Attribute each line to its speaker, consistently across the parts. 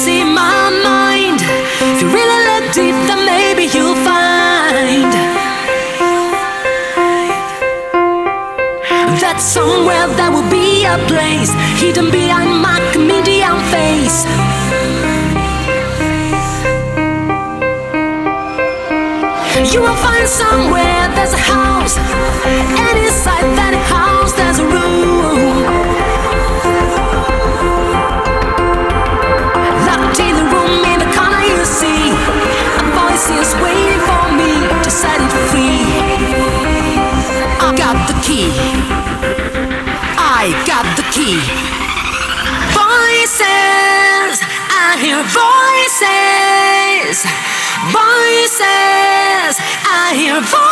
Speaker 1: see my mind. If you
Speaker 2: really look deep, then
Speaker 3: maybe you'll find that somewhere there will be a place hidden behind my comedian face. You will find somewhere there's a house, and inside that house there's a room. Voices, I hear voices. Voices, I hear voices.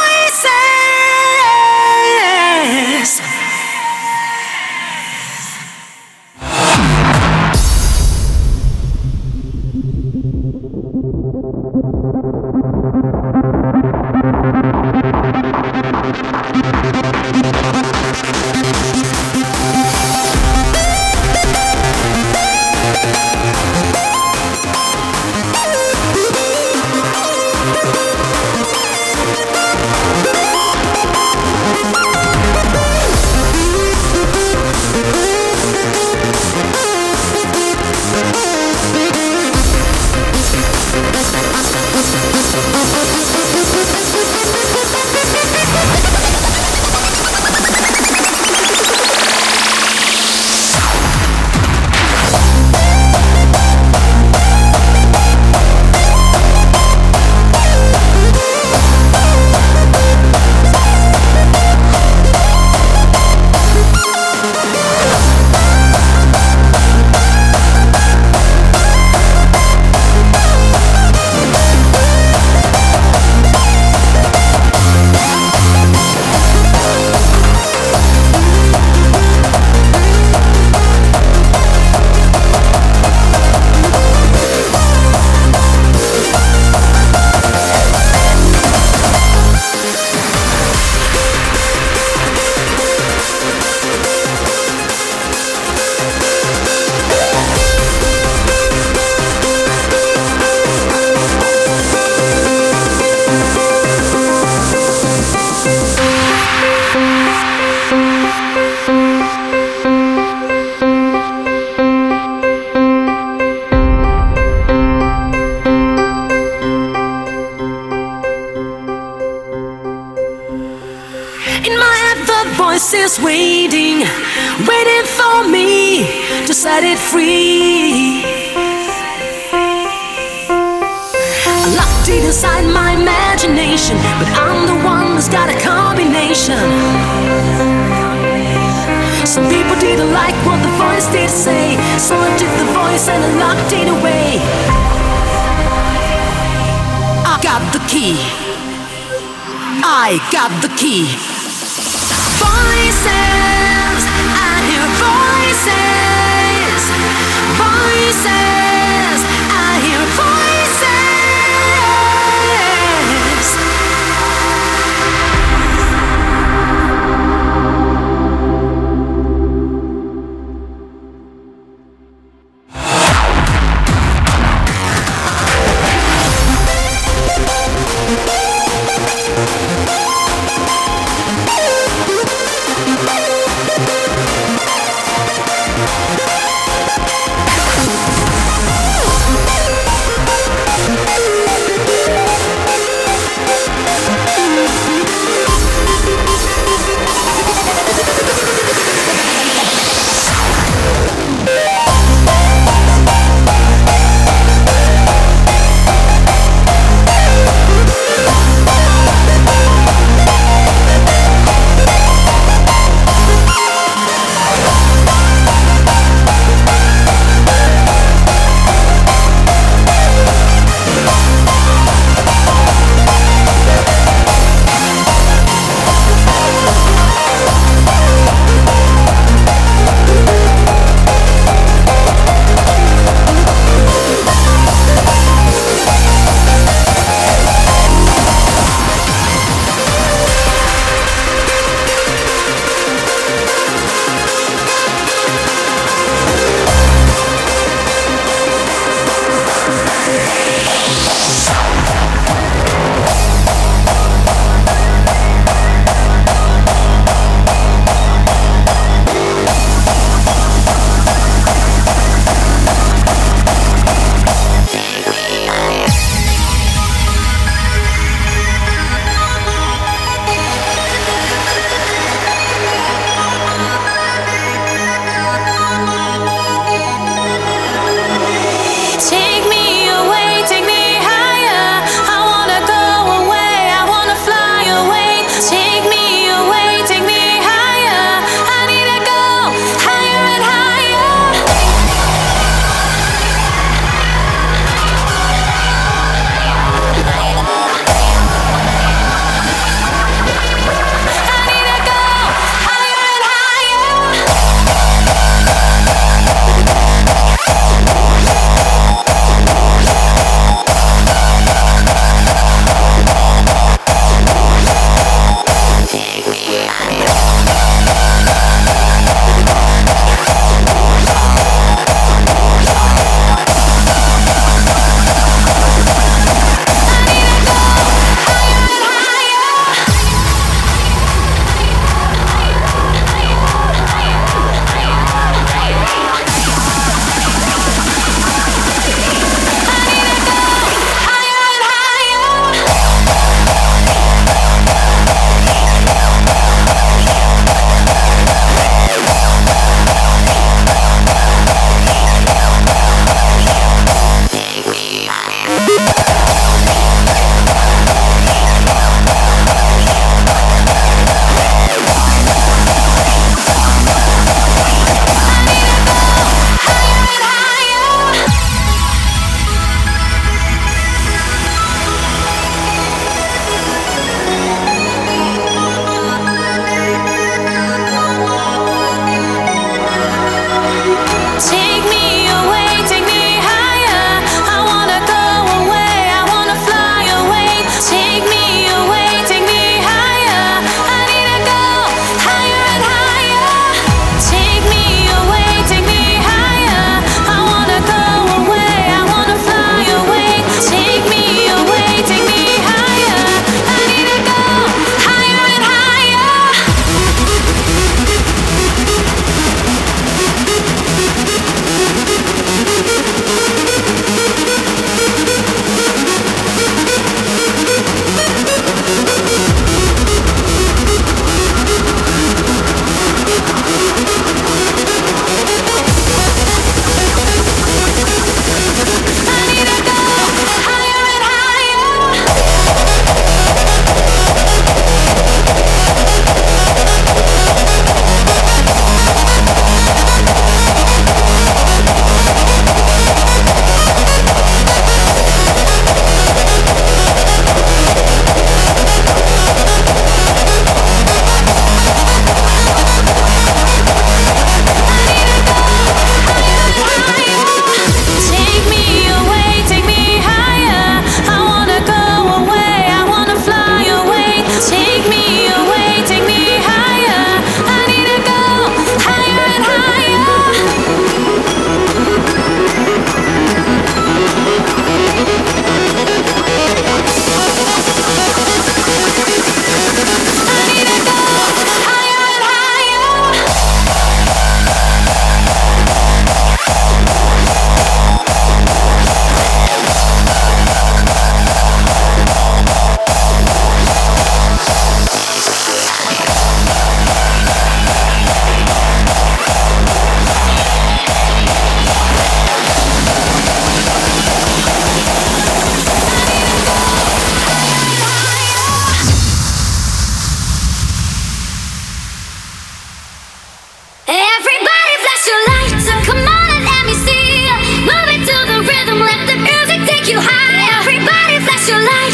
Speaker 3: you high. Everybody flash
Speaker 4: your light.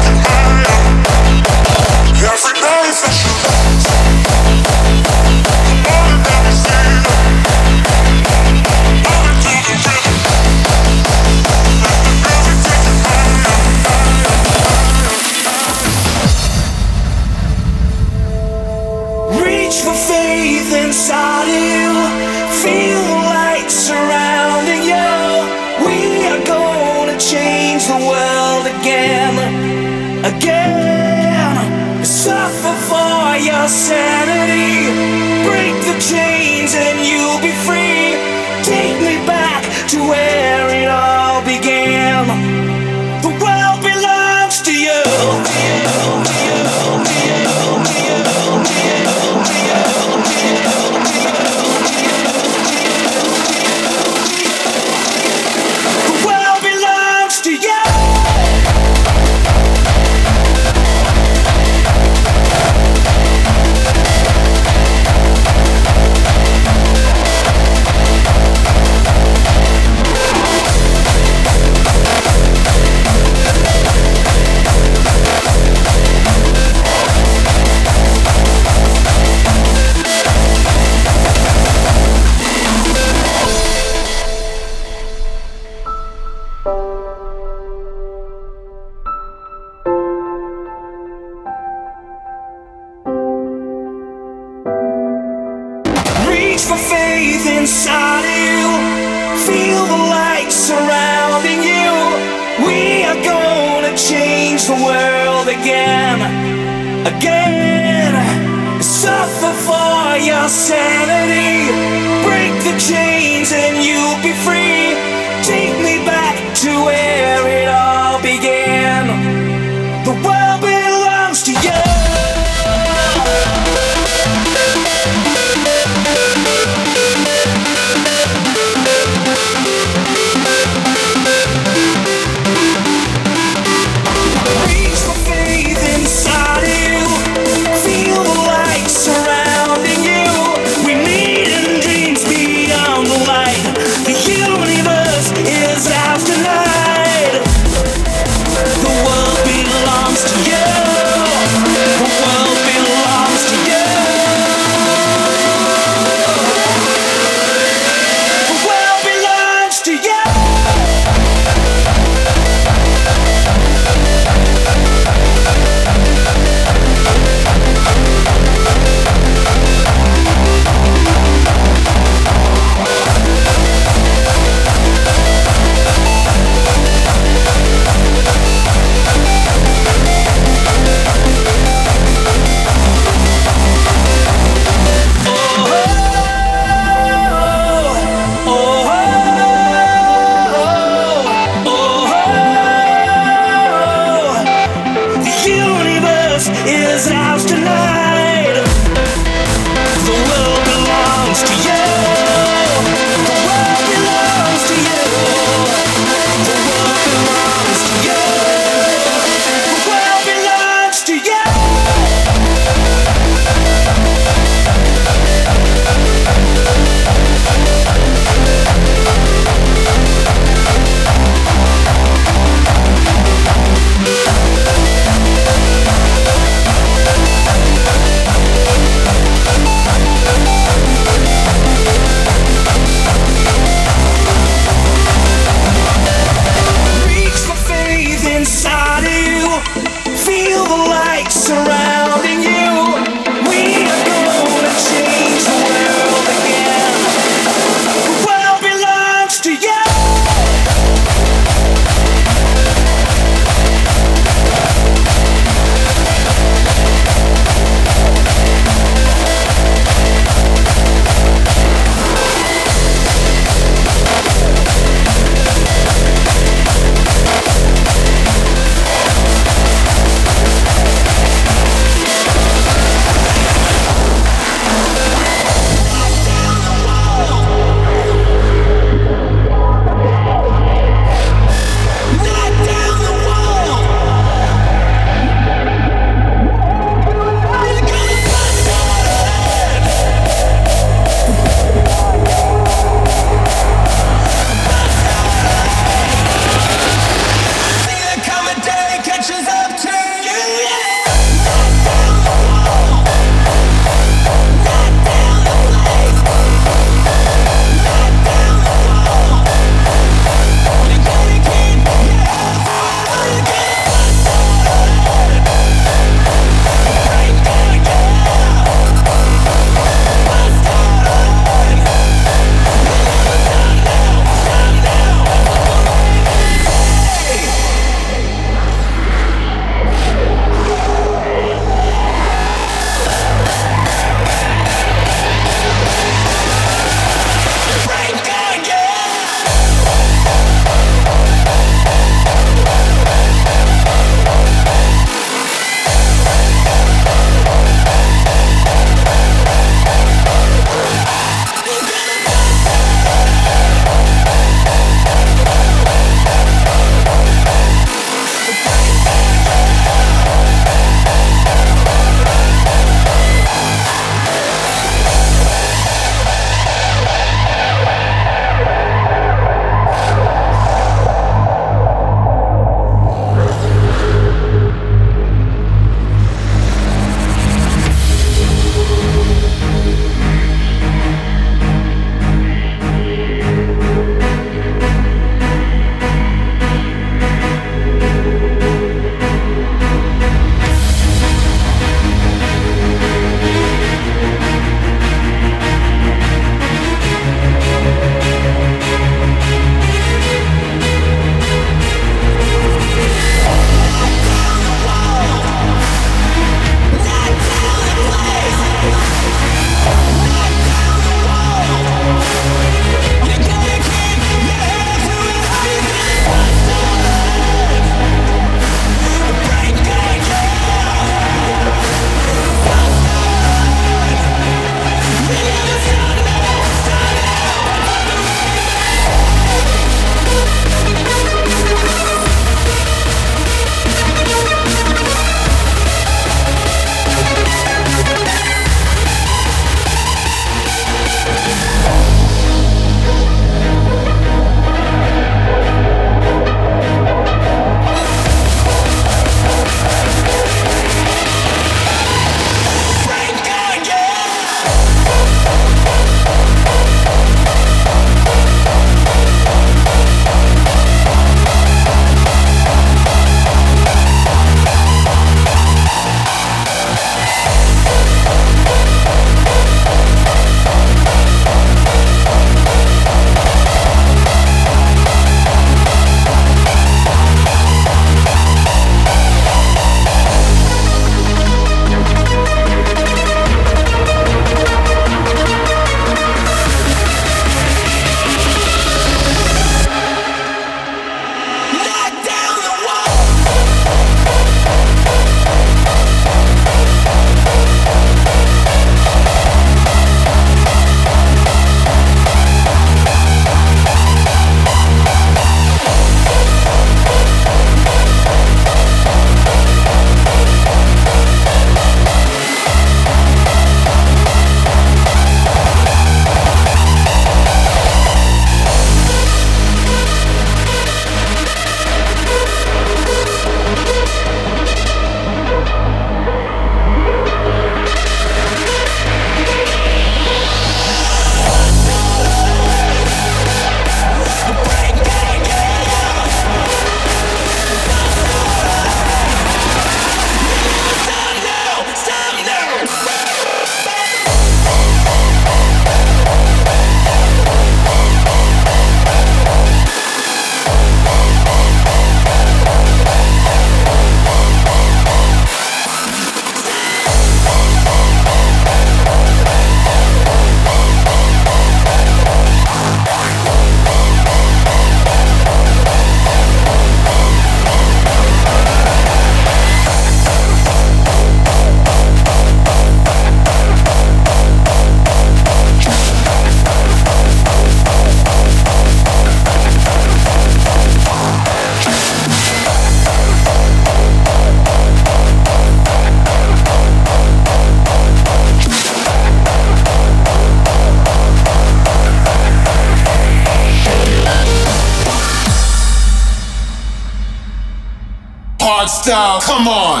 Speaker 4: Come on.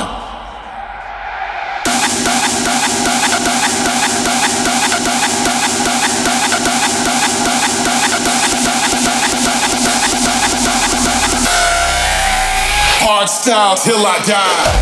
Speaker 4: Hard style till I die.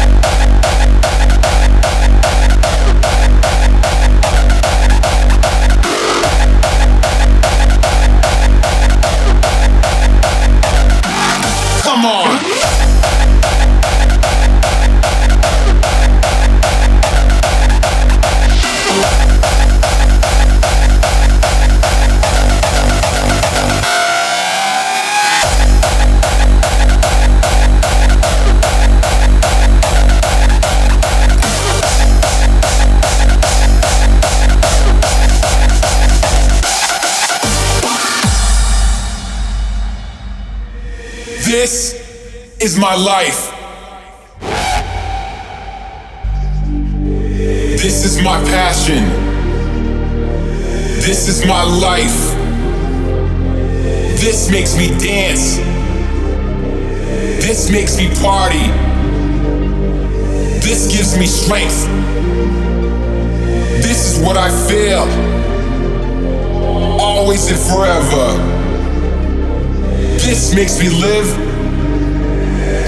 Speaker 4: Is my life. This is my passion. This is my life. This makes me dance. This makes me party. This gives me strength. This is what I feel. Always and forever. This makes me live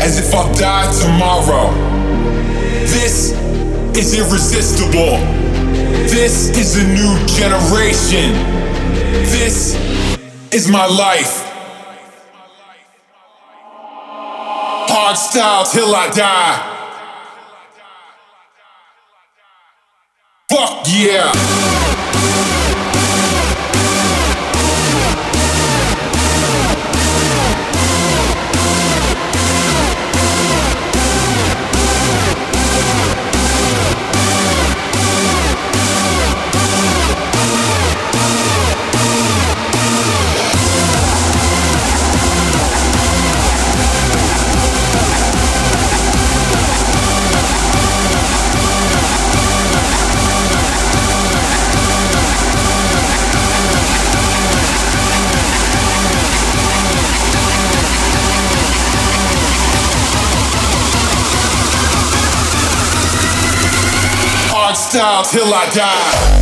Speaker 4: as if I'll die tomorrow. This is irresistible. This is a new generation. This is my life. Hard style till I die. Fuck yeah. Hard till I die.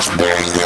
Speaker 5: just bang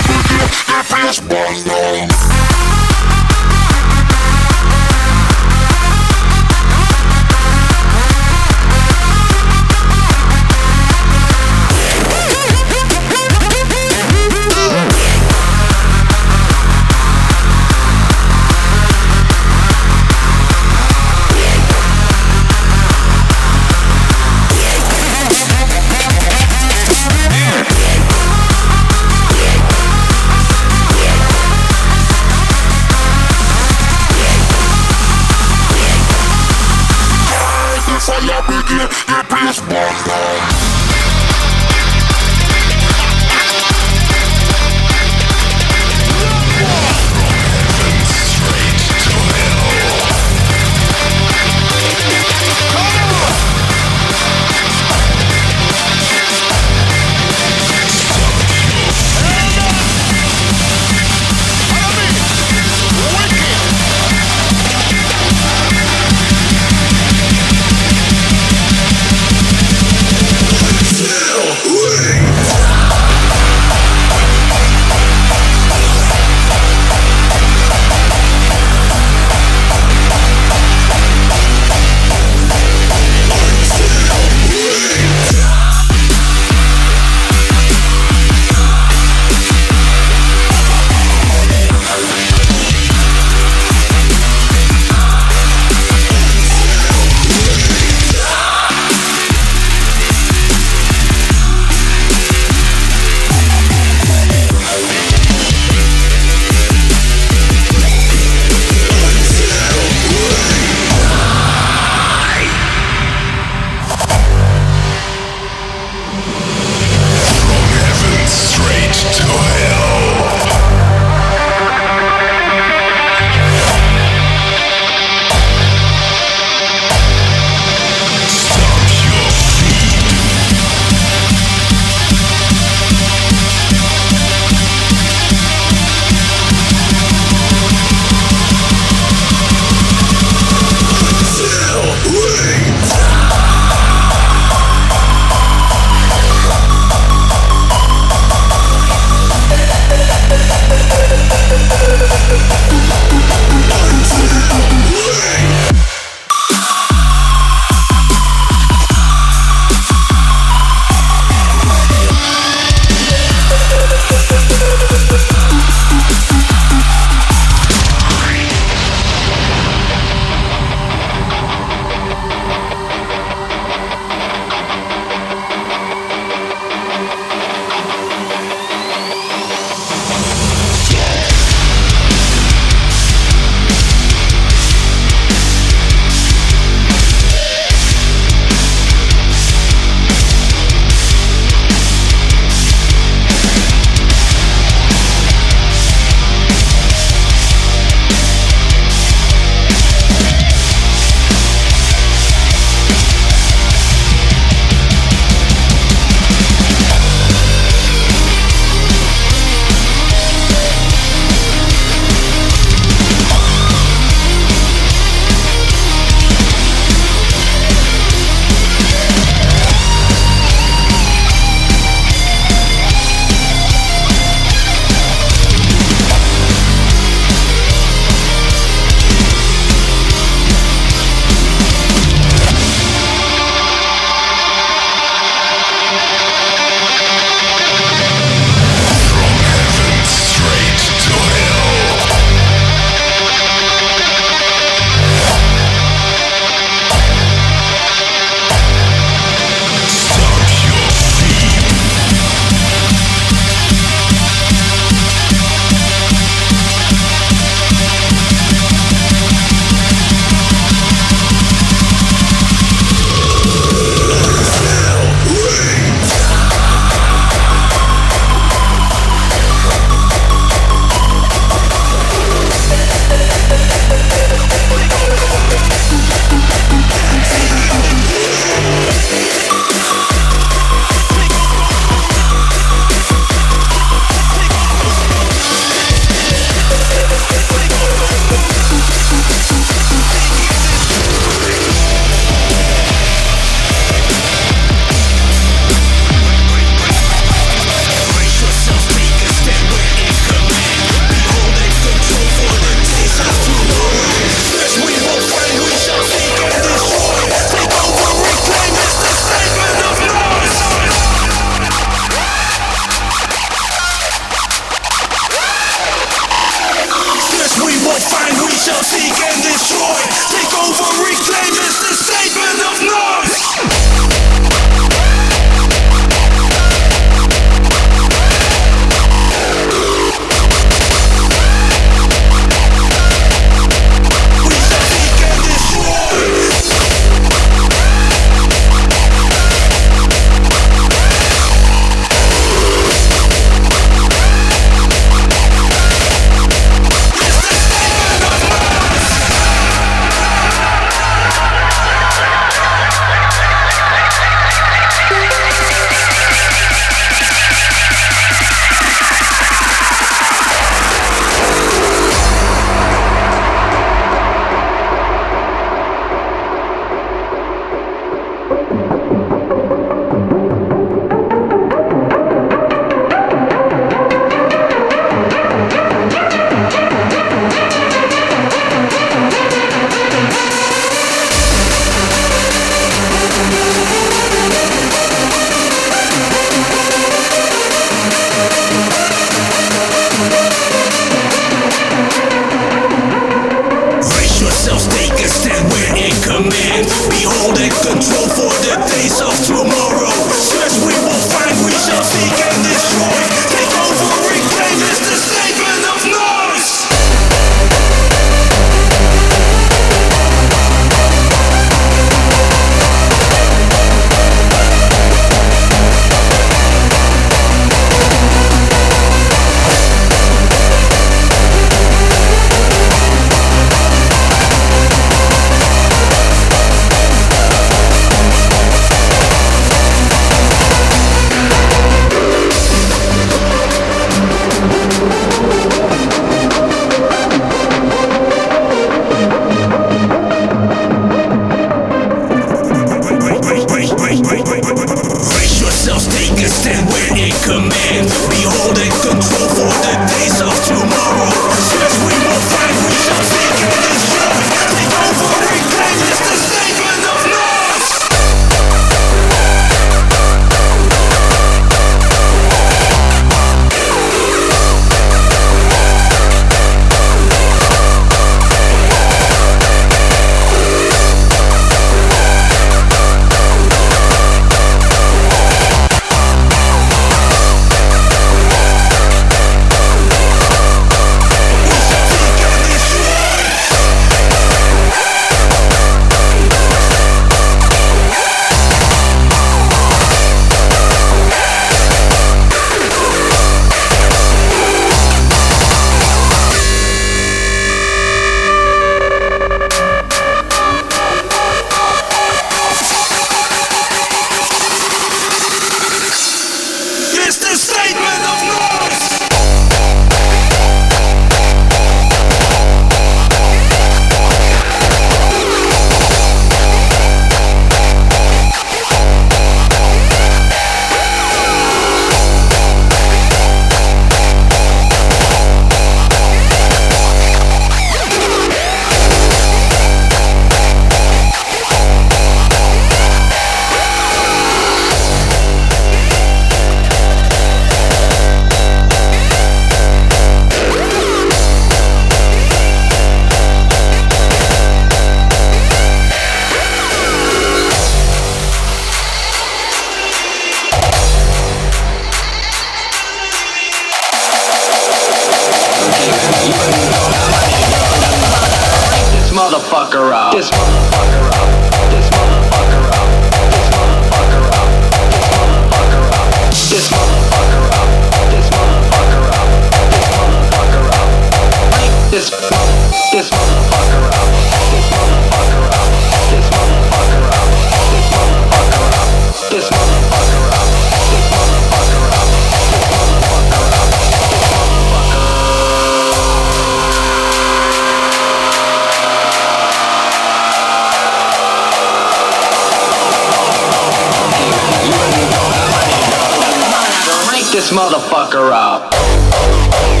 Speaker 5: this
Speaker 6: motherfucker up.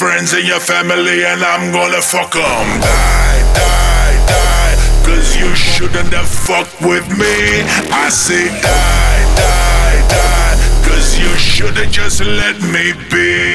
Speaker 4: friends and your family, and I'm gonna fuck them. Die, die, die. Cause you shouldn't have fucked with me. I say die, die, die. Cause you should've just let me be.